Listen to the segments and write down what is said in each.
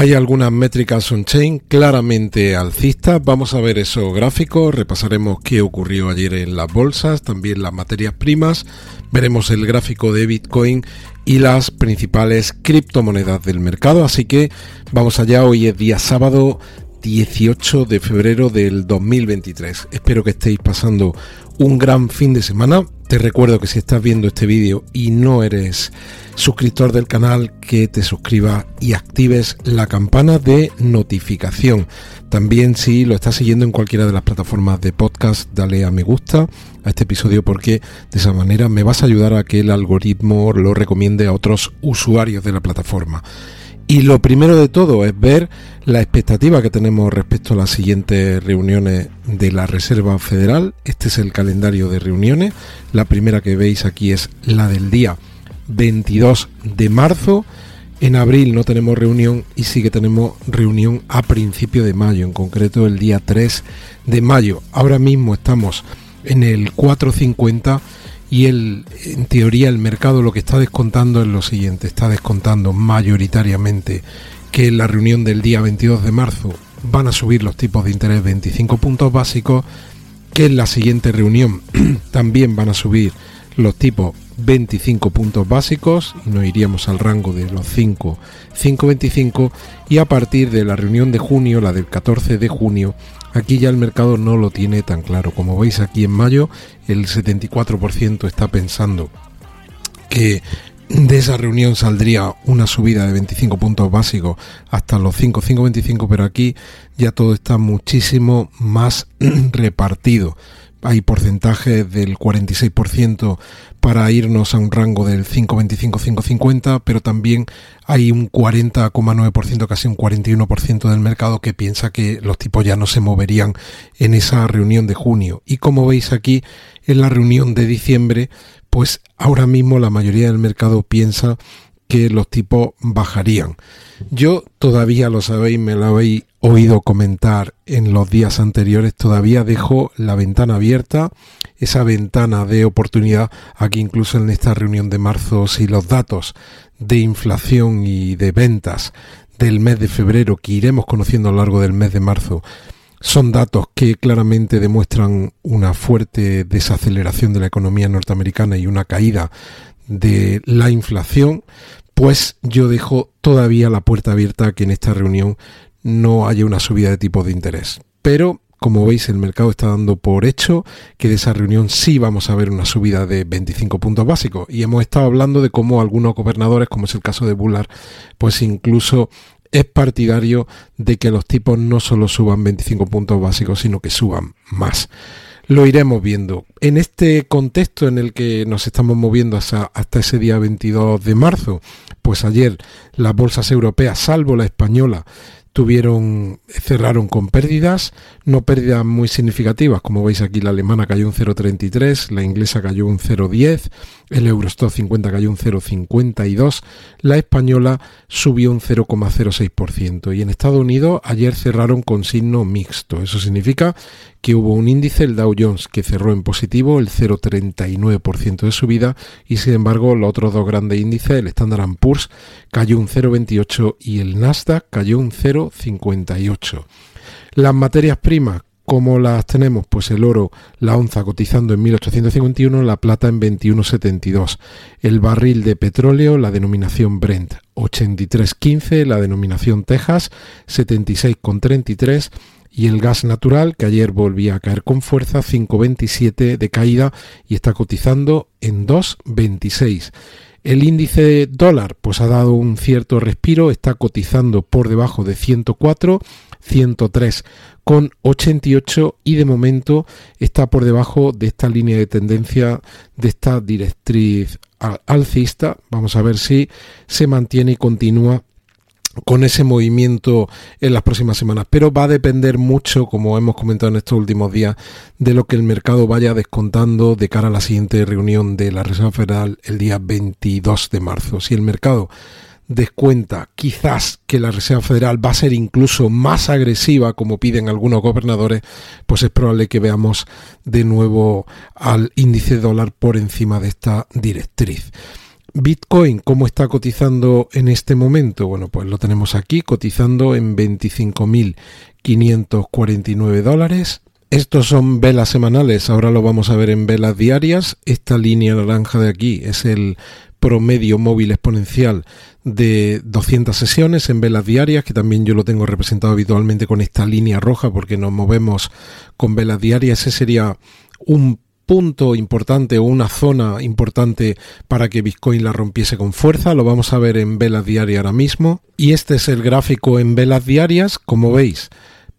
Hay algunas métricas on-chain claramente alcistas. Vamos a ver esos gráficos, repasaremos qué ocurrió ayer en las bolsas, también las materias primas, veremos el gráfico de Bitcoin y las principales criptomonedas del mercado. Así que vamos allá, hoy es día sábado 18 de febrero del 2023. Espero que estéis pasando un gran fin de semana. Te recuerdo que si estás viendo este vídeo y no eres suscriptor del canal, que te suscribas y actives la campana de notificación. También si lo estás siguiendo en cualquiera de las plataformas de podcast, dale a me gusta a este episodio porque de esa manera me vas a ayudar a que el algoritmo lo recomiende a otros usuarios de la plataforma. Y lo primero de todo es ver la expectativa que tenemos respecto a las siguientes reuniones de la Reserva Federal. Este es el calendario de reuniones. La primera que veis aquí es la del día 22 de marzo. En abril no tenemos reunión y sí que tenemos reunión a principio de mayo, en concreto el día 3 de mayo. Ahora mismo estamos en el 450 y el, en teoría el mercado lo que está descontando es lo siguiente, está descontando mayoritariamente que en la reunión del día 22 de marzo van a subir los tipos de interés 25 puntos básicos, que en la siguiente reunión también van a subir los tipos 25 puntos básicos y nos iríamos al rango de los 5, 5.25 y a partir de la reunión de junio, la del 14 de junio, Aquí ya el mercado no lo tiene tan claro. Como veis aquí en mayo, el 74% está pensando que de esa reunión saldría una subida de 25 puntos básicos hasta los 5, 5,25, pero aquí ya todo está muchísimo más repartido hay porcentajes del 46% para irnos a un rango del 5,25-5,50, pero también hay un 40,9%, casi un 41% del mercado que piensa que los tipos ya no se moverían en esa reunión de junio. Y como veis aquí, en la reunión de diciembre, pues ahora mismo la mayoría del mercado piensa que los tipos bajarían. Yo todavía lo sabéis, me lo habéis oído comentar en los días anteriores, todavía dejo la ventana abierta, esa ventana de oportunidad, aquí incluso en esta reunión de marzo, si los datos de inflación y de ventas del mes de febrero que iremos conociendo a lo largo del mes de marzo son datos que claramente demuestran una fuerte desaceleración de la economía norteamericana y una caída de la inflación, pues yo dejo todavía la puerta abierta a que en esta reunión no haya una subida de tipo de interés. Pero, como veis, el mercado está dando por hecho que de esa reunión sí vamos a ver una subida de 25 puntos básicos. Y hemos estado hablando de cómo algunos gobernadores, como es el caso de Bullard, pues incluso es partidario de que los tipos no solo suban 25 puntos básicos, sino que suban más lo iremos viendo. En este contexto en el que nos estamos moviendo hasta, hasta, ese día 22 de marzo, pues ayer las bolsas europeas, salvo la española, tuvieron cerraron con pérdidas, no pérdidas muy significativas, como veis aquí la alemana cayó un 0.33, la inglesa cayó un 0.10, el Eurostock 50 cayó un 0.52, la española subió un 0,06% y en Estados Unidos ayer cerraron con signo mixto. Eso significa que hubo un índice, el Dow Jones, que cerró en positivo, el 0,39% de subida y sin embargo los otros dos grandes índices, el Standard Poor's cayó un 0,28 y el Nasdaq cayó un 0,58. Las materias primas ¿Cómo las tenemos? Pues el oro, la onza cotizando en 1851, la plata en 21,72. El barril de petróleo, la denominación Brent, 83,15, la denominación Texas, 76,33 y el gas natural, que ayer volvía a caer con fuerza, 5,27 de caída y está cotizando en 2,26. El índice dólar pues ha dado un cierto respiro, está cotizando por debajo de 104 103 con 88 y de momento está por debajo de esta línea de tendencia de esta directriz alcista. Vamos a ver si se mantiene y continúa con ese movimiento en las próximas semanas. Pero va a depender mucho, como hemos comentado en estos últimos días, de lo que el mercado vaya descontando de cara a la siguiente reunión de la Reserva Federal el día 22 de marzo. Si el mercado descuenta quizás que la Reserva Federal va a ser incluso más agresiva como piden algunos gobernadores, pues es probable que veamos de nuevo al índice dólar por encima de esta directriz. Bitcoin, ¿cómo está cotizando en este momento? Bueno, pues lo tenemos aquí cotizando en 25.549 dólares. Estos son velas semanales, ahora lo vamos a ver en velas diarias. Esta línea naranja de aquí es el promedio móvil exponencial de 200 sesiones en velas diarias, que también yo lo tengo representado habitualmente con esta línea roja porque nos movemos con velas diarias. Ese sería un punto importante o una zona importante para que Bitcoin la rompiese con fuerza. Lo vamos a ver en velas diarias ahora mismo. Y este es el gráfico en velas diarias. Como veis,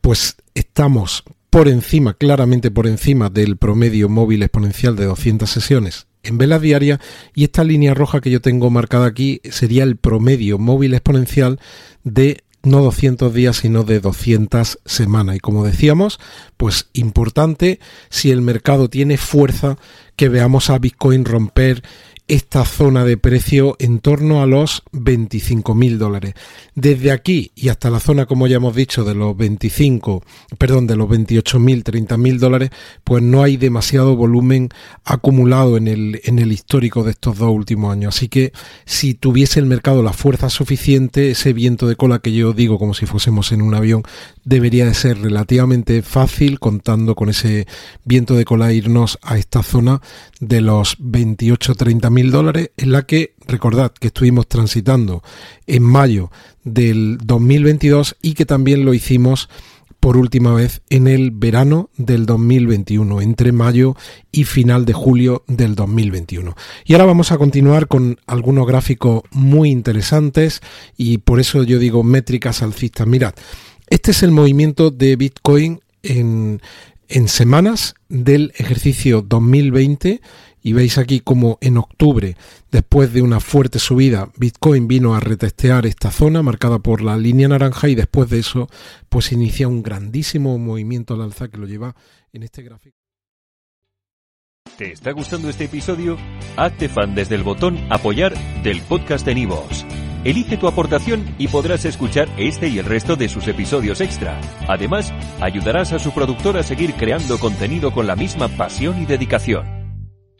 pues estamos por encima, claramente por encima del promedio móvil exponencial de 200 sesiones en velas diarias y esta línea roja que yo tengo marcada aquí sería el promedio móvil exponencial de no 200 días, sino de 200 semanas. Y como decíamos, pues importante si el mercado tiene fuerza que veamos a Bitcoin romper esta zona de precio en torno a los 25 mil dólares. Desde aquí y hasta la zona, como ya hemos dicho, de los 25, perdón, de los 28 mil, 30 mil dólares, pues no hay demasiado volumen acumulado en el, en el histórico de estos dos últimos años. Así que si tuviese el mercado la fuerza suficiente, ese viento de cola que yo digo como si fuésemos en un avión, debería de ser relativamente fácil contando con ese viento de cola irnos a esta zona de los 28-30 mil dólares en la que recordad que estuvimos transitando en mayo del 2022 y que también lo hicimos por última vez en el verano del 2021, entre mayo y final de julio del 2021. Y ahora vamos a continuar con algunos gráficos muy interesantes y por eso yo digo métricas alcistas. Mirad, este es el movimiento de Bitcoin en, en semanas del ejercicio 2020 y veis aquí como en octubre, después de una fuerte subida, Bitcoin vino a retestear esta zona marcada por la línea naranja y después de eso pues inicia un grandísimo movimiento al alza que lo lleva en este gráfico. ¿Te está gustando este episodio? Hazte fan desde el botón apoyar del podcast de Nivos. Elige tu aportación y podrás escuchar este y el resto de sus episodios extra. Además, ayudarás a su productor a seguir creando contenido con la misma pasión y dedicación.